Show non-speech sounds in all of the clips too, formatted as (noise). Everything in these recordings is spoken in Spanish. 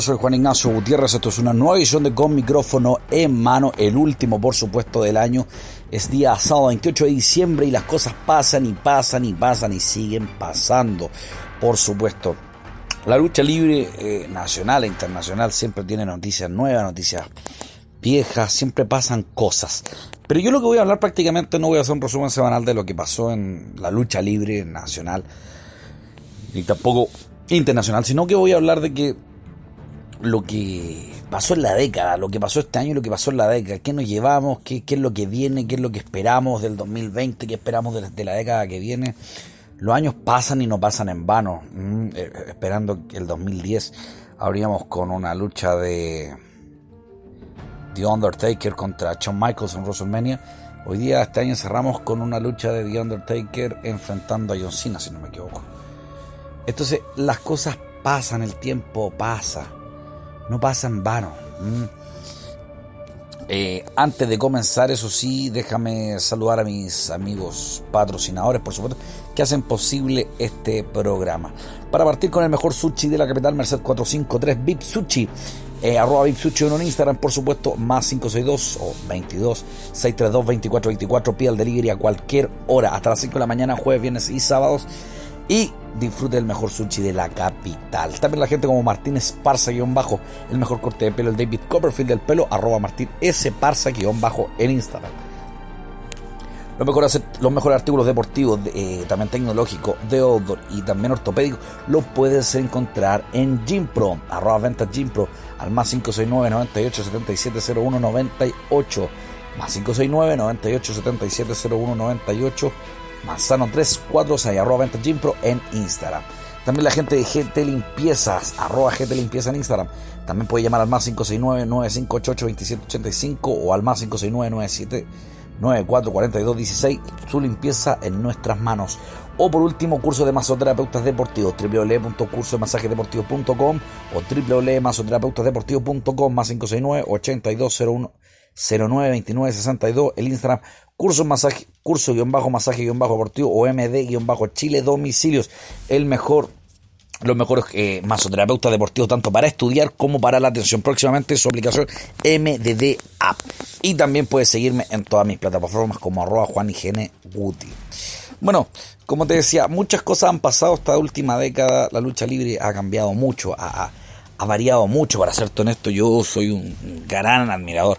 Soy Juan Ignacio Gutiérrez. Esto es una nueva edición de Con Micrófono en Mano, el último, por supuesto, del año. Es día sábado 28 de diciembre y las cosas pasan y pasan y pasan y siguen pasando, por supuesto. La lucha libre eh, nacional e internacional siempre tiene noticias nuevas, noticias viejas, siempre pasan cosas. Pero yo lo que voy a hablar prácticamente no voy a hacer un resumen semanal de lo que pasó en la lucha libre nacional, ni tampoco internacional, sino que voy a hablar de que lo que pasó en la década, lo que pasó este año y lo que pasó en la década, qué nos llevamos, qué, es lo que viene, qué es lo que esperamos del 2020, qué esperamos de, la década que viene. Los años pasan y no pasan en vano, mm, eh, esperando que el 2010 abríamos con una lucha de The Undertaker contra Shawn Michaels en WrestleMania. Hoy día, este año, cerramos con una lucha de The Undertaker enfrentando a John Cena, si no me equivoco. Entonces las cosas pasan, el tiempo pasa, no pasa en vano. Eh, antes de comenzar, eso sí, déjame saludar a mis amigos patrocinadores, por supuesto, que hacen posible este programa. Para partir con el mejor sushi de la capital, Merced 453, VIP Sushi. Eh, arroba VIP Sushi en Instagram, por supuesto, más 562 o 22 632 2424. Pide el delivery a cualquier hora, hasta las 5 de la mañana, jueves, viernes y sábados y disfrute del mejor sushi de la capital. También la gente como Martín Esparza-bajo, el mejor corte de pelo, el David Copperfield del pelo, arroba Martín Esparza-bajo en Instagram. Los mejores, los mejores artículos deportivos, eh, también tecnológicos, de outdoor y también ortopédicos, los puedes encontrar en Gympro, arroba ventas Gympro, al más 569 98 77 01 98, más 569 98 77 01 98 Manzano 346 arroba venta Pro en Instagram. También la gente de GT Limpiezas, arroba GT Limpieza en Instagram. También puede llamar al más 569-9588-2785 o al más 569-97-944216. Su limpieza en nuestras manos. O por último, curso de masoterapeutas deportivos, www.cursodemasajisdeportivos.com o www.masoterapeutasdeportivos.com más 569 8201 092962 el Instagram curso masaje curso guion bajo masaje guion bajo deportivo o md guion bajo chile domicilios. El mejor los mejores eh, masoterapeutas deportivos tanto para estudiar como para la atención. Próximamente su aplicación MDD App. Y también puedes seguirme en todas mis plataformas como arroba Juan Guti. Bueno como te decía muchas cosas han pasado esta última década. La lucha libre ha cambiado mucho ha, ha variado mucho para ser honesto. Yo soy un gran admirador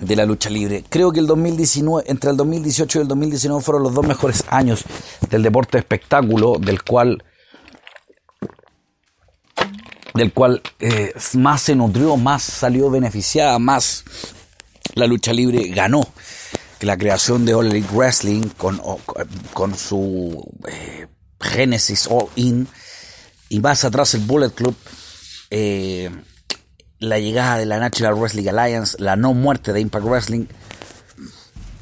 de la lucha libre. Creo que el 2019, entre el 2018 y el 2019 fueron los dos mejores (laughs) años del deporte de espectáculo, del cual del cual eh, más se nutrió, más salió beneficiada, más la lucha libre ganó. Que la creación de All Elite Wrestling con, con su eh, Genesis All In y más atrás el Bullet Club eh, la llegada de la Natural Wrestling Alliance, la no muerte de Impact Wrestling,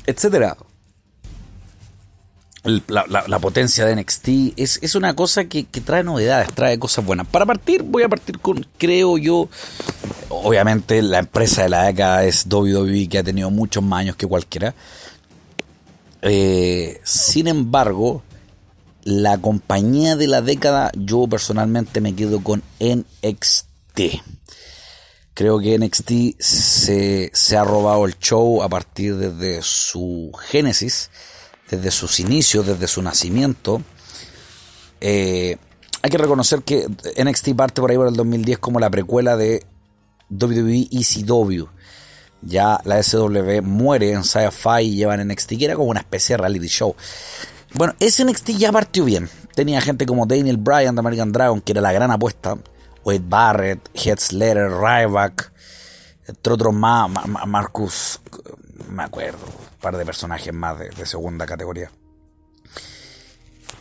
etcétera. La, potencia de NXT es, es una cosa que, trae novedades, trae cosas buenas. Para partir, voy a partir con, creo yo, obviamente la empresa de la década es WWE, que ha tenido muchos más años que cualquiera. Eh, sin embargo, la compañía de la década, yo personalmente me quedo con NXT. Creo que NXT se, ha robado el show a partir desde su génesis, desde sus inicios, desde su nacimiento. Eh, hay que reconocer que NXT parte por ahí por el 2010 como la precuela de WWE ECW. Ya la SW muere en Sci-Fi y llevan NXT, que era como una especie de reality show. Bueno, ese NXT ya partió bien. Tenía gente como Daniel Bryan de American Dragon, que era la gran apuesta. Wade Barrett, Heath Slater, Ryback, entre otros más, Marcus, me acuerdo, un par de personajes más de, segunda categoría.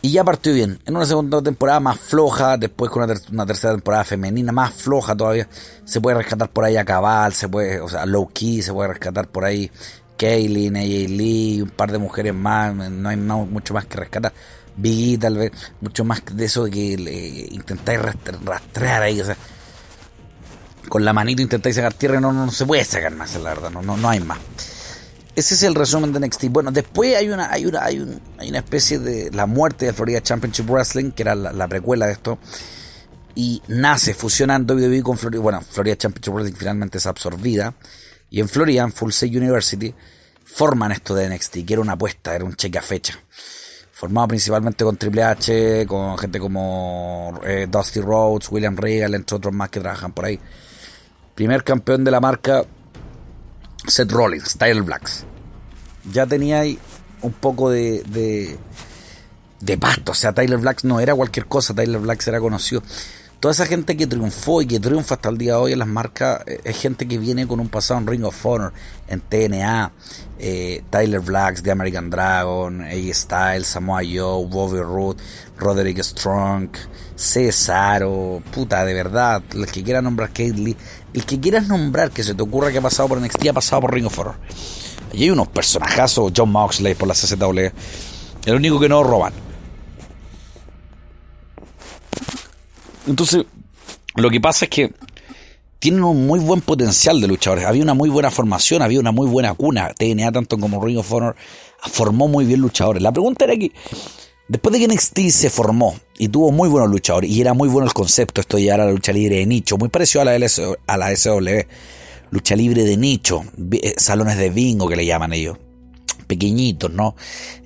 Y ya partió bien. En una segunda temporada más floja, después con una, tercera temporada femenina más floja todavía. Se puede rescatar por ahí a Cabal, se puede, o sea, Low Key, se puede rescatar por ahí Kaylin, AJ Lee, un par de mujeres más. No hay mucho más que rescatar. Biggie tal vez, mucho más de eso de que le intentáis rastrear ahí, o sea, con la manito intentáis sacar tierra y no, no, se puede sacar más, la verdad, no, no, no hay más. Ese es el resumen de NXT. Bueno, después hay una, hay una, hay, un, hay una especie de la muerte de Florida Championship Wrestling, que era la, precuela de esto. y nace fusionando WWE con Florida. Bueno, Florida Championship Wrestling finalmente es absorbida. Y en Florida, en Full Sail University, forman esto de NXT, que era una apuesta, era un cheque a fecha. Formado principalmente con Triple H, con gente como eh, Dusty Rhodes, William Regal, entre otros más que trabajan por ahí. Primer campeón de la marca, Seth Rollins, Tyler Blacks. Ya tenía ahí un poco de, de, de pasto. O sea, Tyler Blacks no era cualquier cosa, Tyler Blacks era conocido toda esa gente que triunfó y que triunfa hasta el día de hoy en las marcas eh, es gente que viene con un pasado en Ring of Honor, en TNA, eh, Tyler Blacks, The American Dragon, A. Styles, Samoa Joe, Bobby Roode, Roderick Strong, Cesaro, puta, de verdad, el que quiera nombrar Kate el que quieras nombrar que se te ocurra que ha pasado por NXT ha pasado por Ring of Honor. Y hay unos personajazos, John Moxley por la CZW, el único que no roban. Entonces, lo que pasa es que tienen un muy buen potencial de luchadores. Había una muy buena formación, había una muy buena cuna. TNA, tanto como Ring of Honor, formó muy bien luchadores. La pregunta era que, después de que NXT se formó y tuvo muy buenos luchadores, y era muy bueno el concepto, esto ya era la lucha libre de nicho, muy parecido a la, a la SW, lucha libre de nicho, eh, salones de bingo que le llaman ellos pequeñitos, ¿no?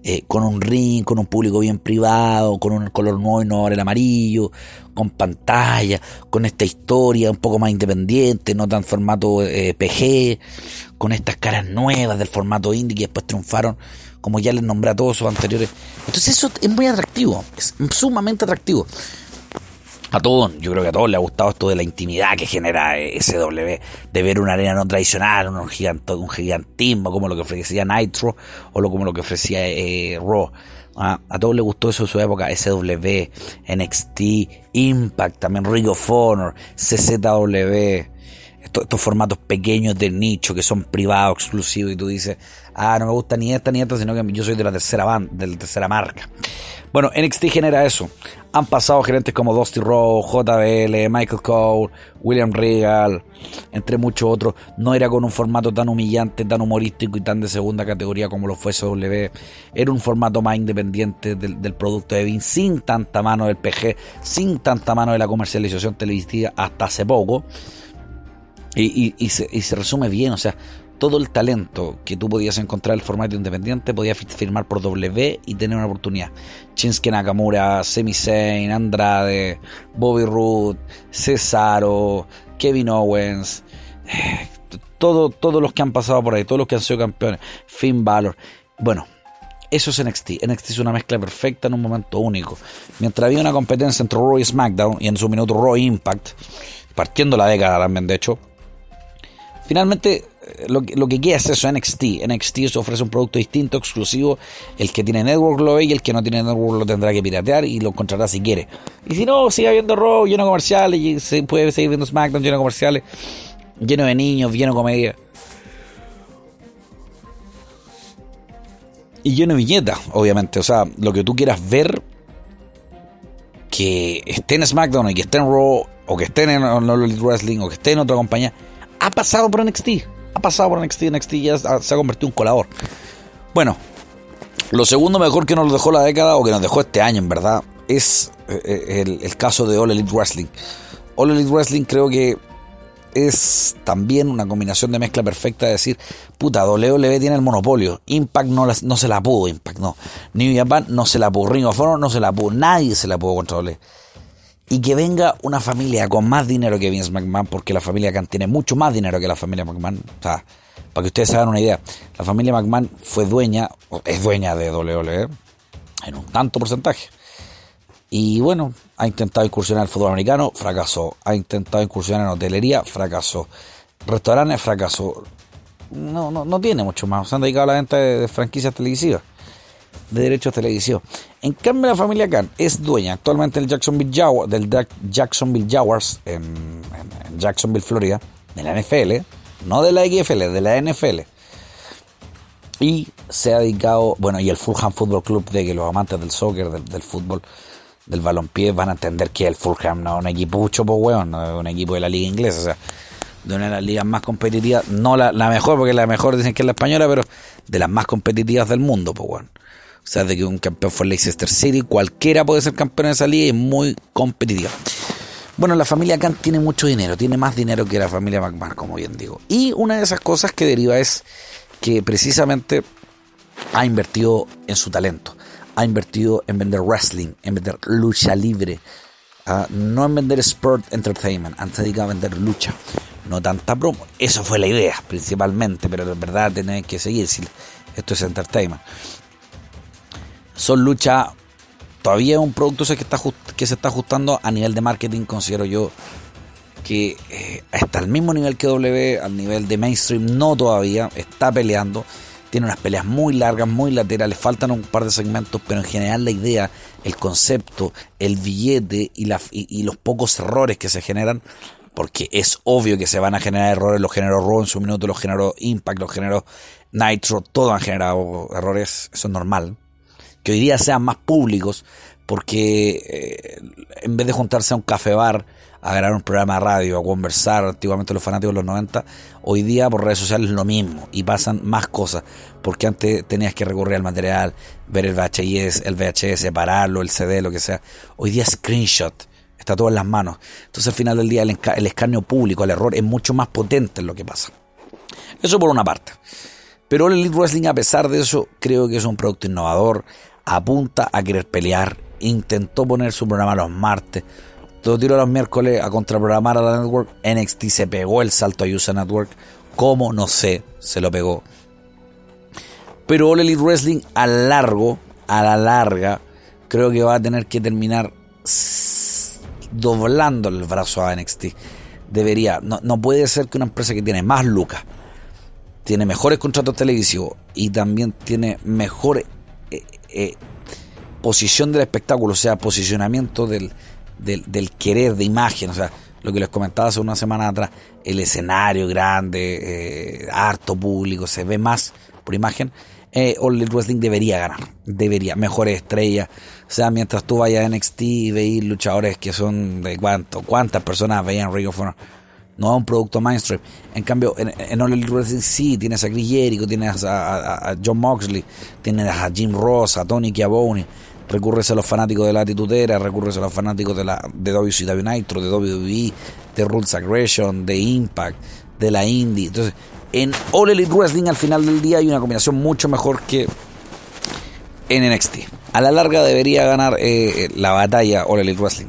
Eh, con un ring, con un público bien privado, con un color nuevo y no el amarillo, con pantalla, con esta historia un poco más independiente, no tan formato eh, PG, con estas caras nuevas del formato indie que después triunfaron, como ya les nombré a todos sus anteriores. Entonces eso es muy atractivo, es sumamente atractivo a todos, yo creo que a todos les ha gustado esto de la intimidad que genera SW, de ver una arena no tradicional, un, un gigantismo como lo que ofrecía Nitro o lo, como lo que ofrecía eh, Raw. Ah, a todos les gustó eso en su época, SW, NXT, Impact, también Ring of Honor, CZW, estos, formatos pequeños de nicho que son privados, exclusivos, y tú dices, ah, no me gusta ni esta ni esta, sino que yo soy de la tercera banda, de la tercera marca. Bueno, NXT genera eso. Han pasado gerentes como Dusty Rhodes, JBL, Michael Cole, William Regal, entre muchos otros. No era con un formato tan humillante, tan humorístico y tan de segunda categoría como lo fue SW. Era un formato más independiente del, producto de Vince, sin tanta mano del PG, sin tanta mano de la comercialización televisiva hasta hace poco. Y, se, y, se, resume bien, o sea, todo el talento que tú podías encontrar en el formato independiente podías firmar por W y tener una oportunidad. Shinsuke Nakamura, Semi Zayn, Andrade, Bobby Roode, Cesaro, Kevin Owens, eh, todo, todos los que han pasado por ahí, todos los que han sido campeones, Finn Balor. Bueno, eso es NXT. NXT es una mezcla perfecta en un momento único. Mientras había una competencia entre Raw y SmackDown y en su minuto Raw Impact, partiendo la década también, de hecho, finalmente lo, lo que queda es eso, NXT. NXT ofrece un producto distinto, exclusivo. El que tiene Network lo ve y el que no tiene Network lo tendrá que piratear y lo encontrará si quiere. Y si no, sigue viendo Raw lleno de comerciales y se puede seguir viendo SmackDown lleno de comerciales, lleno de niños, lleno de comedia. Y lleno de viñetas, obviamente. O sea, lo que tú quieras ver que esté en SmackDown y que esté en Raw o que esté en All Wrestling o que esté en otra compañía ha pasado por NXT ha pasado por NXT, NXT ya se ha convertido en un colador. Bueno, lo segundo mejor que nos dejó la década, o que nos dejó este año en verdad, es eh, eh, el, caso de All Elite Wrestling. All Elite Wrestling creo que es también una combinación de mezcla perfecta de decir, puta, WWE tiene el monopolio, Impact no, no se la pudo, Impact no, New Japan no se la pudo, Ring of Honor no se la pudo, nadie se la pudo contra WWE y que venga una familia con más dinero que Vince McMahon, porque la familia Khan tiene mucho más dinero que la familia McMahon. O sea, para que ustedes se hagan una idea, la familia McMahon fue dueña, es dueña de WWE en un tanto porcentaje. Y bueno, ha intentado incursionar en el fútbol americano, fracasó. Ha intentado incursionar en hotelería, fracasó. Restaurantes, fracasó. No, no, no tiene mucho más. Se han dedicado a la venta de franquicias televisivas de derechos de televisión. En cambio, la familia Khan es dueña actualmente del Jacksonville, Jaguars, del Jacksonville Jaguars en, Jacksonville, Florida, de la NFL, no de la XFL, de la NFL. Y se ha dedicado, bueno, y el Fulham Football Club, de que los amantes del soccer, del, fútbol, del balompié, van a entender que el Fulham no es un equipucho, pues, weón, no es un equipo de la liga inglesa, o sea, de una de las ligas más competitivas, no la, mejor, porque la mejor dicen que es la española, pero de las más competitivas del mundo, pues, weón. O sea, de que un campeón fue Leicester City, cualquiera puede ser campeón de esa liga y es muy competitiva. Bueno, la familia Khan tiene mucho dinero, tiene más dinero que la familia McMahon, como bien digo. Y una de esas cosas que deriva es que precisamente ha invertido en su talento, ha invertido en vender wrestling, en vender lucha libre, ah, no en vender sport entertainment, antes dedicado a vender lucha, no tanta promo. Eso fue la idea principalmente, pero de verdad tenés que seguir si esto es entertainment. Son lucha, todavía es un producto que, está que se está ajustando a nivel de marketing, considero yo que eh, está al mismo nivel que W, al nivel de mainstream, no todavía, está peleando, tiene unas peleas muy largas, muy laterales, faltan un par de segmentos, pero en general la idea, el concepto, el billete y, y los pocos errores que se generan porque es obvio que se van a generar errores, los generó Raw en su minuto, los generó Impact, los generó Nitro, todos han generado errores, eso es normal. Que hoy día sean más públicos, porque eh, en vez de juntarse a un café bar, a grabar un programa de radio, a conversar, antiguamente los fanáticos de los 90, hoy día por redes sociales es lo mismo y pasan más cosas, porque antes tenías que recurrir al material, ver el VHS, el VHS, separarlo, el CD, lo que sea. Hoy día screenshot Está todo en las manos. Entonces al final del día el, escarnio público, el error es mucho más potente en lo que pasa. Eso por una parte. Pero el Elite Wrestling, a pesar de eso, creo que es un producto innovador. Apunta a querer pelear. Intentó poner su programa los martes. Todo tiro los miércoles a contraprogramar a la network. NXT se pegó el salto a USA Network. ¿Cómo? No sé. Se lo pegó. Pero All Elite Wrestling a largo, a la larga, creo que va a tener que terminar doblando el brazo a NXT. Debería, no, puede ser que una empresa que tiene más lucas, tiene mejores contratos televisivos y también tiene mejor eh, posición del espectáculo, o sea, posicionamiento del, del, querer de imagen, o sea, lo que les comentaba hace una semana atrás, el escenario grande, eh, harto público, se ve más por imagen, eh, All Wrestling debería ganar, debería, mejores estrellas, o sea, mientras tú vayas a NXT y veis luchadores que son de cuánto, cuántas personas veían Ring of Honor. No es un producto mainstream. En cambio, en, en All Wrestling sí, tienes a Chris Jericho, tienes a, John Moxley, tienes a Jim Ross, a Tony Chiavone, recurres a los fanáticos de la Atitudera, recurres a los fanáticos de, la, de WCW Nitro, de WWE, de Rules Aggression, de Impact, de la Indie. Entonces, en All Elite Wrestling al final del día hay una combinación mucho mejor que en NXT. A la larga debería ganar eh, la batalla All Elite Wrestling.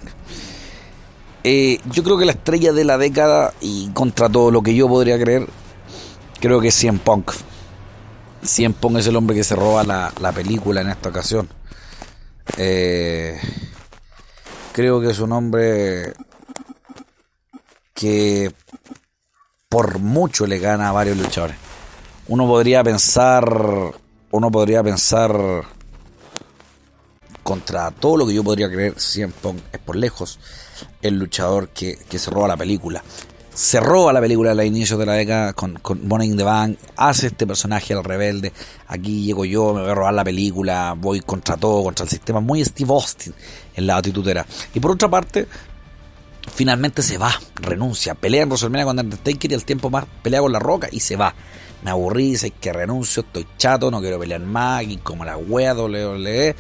Eh, yo creo que la estrella de la década y contra todo lo que yo podría creer, creo que es CM Punk. CM Punk es el hombre que se roba la, película en esta ocasión. Eh, creo que es un hombre que por mucho le gana a varios luchadores. Uno podría pensar, uno podría pensar contra todo lo que yo podría creer, siempre es por lejos el luchador que, se roba la película. Se roba la película a los inicios de la década con, con Bonnie in the Bank, hace este personaje al rebelde, aquí llego yo, me voy a robar la película, voy contra todo, contra el sistema, muy Steve Austin en la atitudera. Y por otra parte, finalmente se va, renuncia, pelea en WrestleMania con Undertaker y al tiempo más pelea con La Roca y se va. Me aburrí, sé que renuncio, estoy chato, no quiero pelear más, y como la wea WWE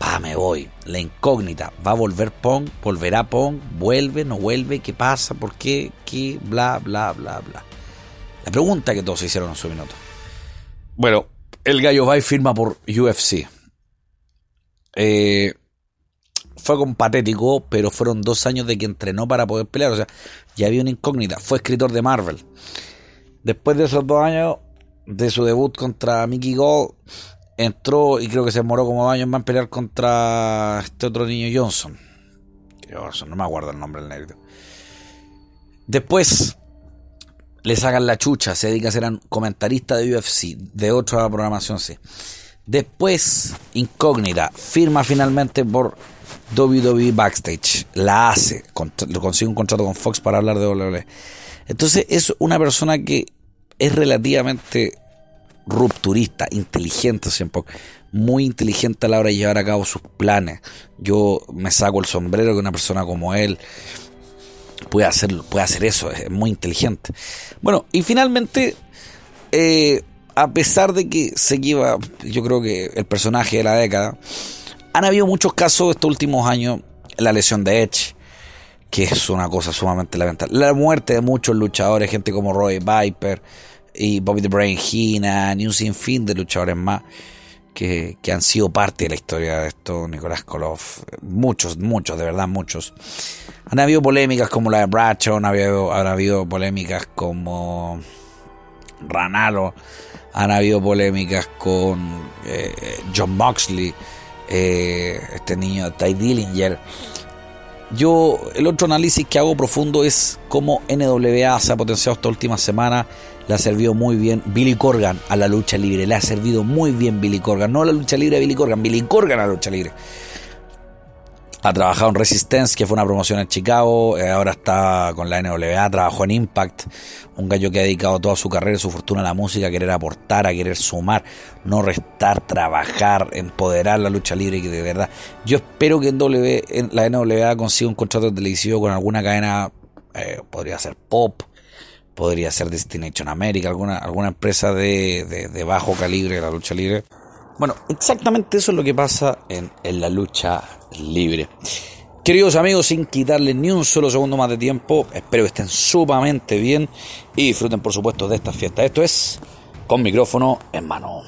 pa, me voy. La incógnita, ¿va a volver Pong? ¿Volverá Pong? ¿Vuelve? ¿No vuelve? ¿Qué pasa? ¿Por qué? ¿Qué? Bla, bla, bla, bla. La pregunta que todos hicieron en su minuto. Bueno, el gallo va y firma por UFC. Eh, fue con patético, pero fueron dos años de que entrenó para poder pelear. O sea, ya había una incógnita. Fue escritor de Marvel. Después de esos dos años, de su debut contra Mickey Gold, entró y creo que se demoró como años más en pelear contra este otro niño Johnson. Johnson, no me acuerdo el nombre del negro. Después le sacan la chucha, se dedica a ser comentarista de UFC, de otra programación, sí. Después, incógnita, firma finalmente por WWE Backstage, la hace, consigue un contrato con Fox para hablar de WWE. Entonces es una persona que es relativamente rupturista, inteligente siempre, muy inteligente a la hora de llevar a cabo sus planes. Yo me saco el sombrero que una persona como él puede hacer, puede hacer eso, es muy inteligente. Bueno, y finalmente, eh, a pesar de que se lleva, yo creo que el personaje de la década, han habido muchos casos estos últimos años, la lesión de Edge, que es una cosa sumamente lamentable. La muerte de muchos luchadores, gente como Roy Viper y Bobby the Brain Heenan y un sinfín de luchadores más que, han sido parte de la historia de esto, Nicolás Koloff, muchos, muchos, de verdad muchos. Han habido polémicas como la de Bradshaw, han habido, han habido polémicas como Ranalo, han habido polémicas con eh, John Moxley, eh, este niño Ty Dillinger. Yo, el otro análisis que hago profundo es cómo NWA se ha potenciado esta última semana. Le ha servido muy bien Billy Corgan a la lucha libre. Le ha servido muy bien Billy Corgan. No la lucha libre de Billy Corgan, Billy Corgan a la lucha libre ha trabajado en Resistance, que fue una promoción en Chicago, eh, ahora está con la NWA, trabajó en Impact, un gallo que ha dedicado toda su carrera y su fortuna a la música, a querer aportar, a querer sumar, no restar, trabajar, empoderar la lucha libre que de verdad, yo espero que en, w, en la NWA consiga un contrato televisivo con alguna cadena, eh, podría ser Pop, podría ser Destination America, alguna, alguna empresa de, de bajo calibre de la lucha libre bueno, exactamente eso es lo que pasa en, la lucha libre. Queridos amigos, sin quitarle ni un solo segundo más de tiempo, espero que estén sumamente bien y disfruten por supuesto de esta fiesta. Esto es con micrófono en mano.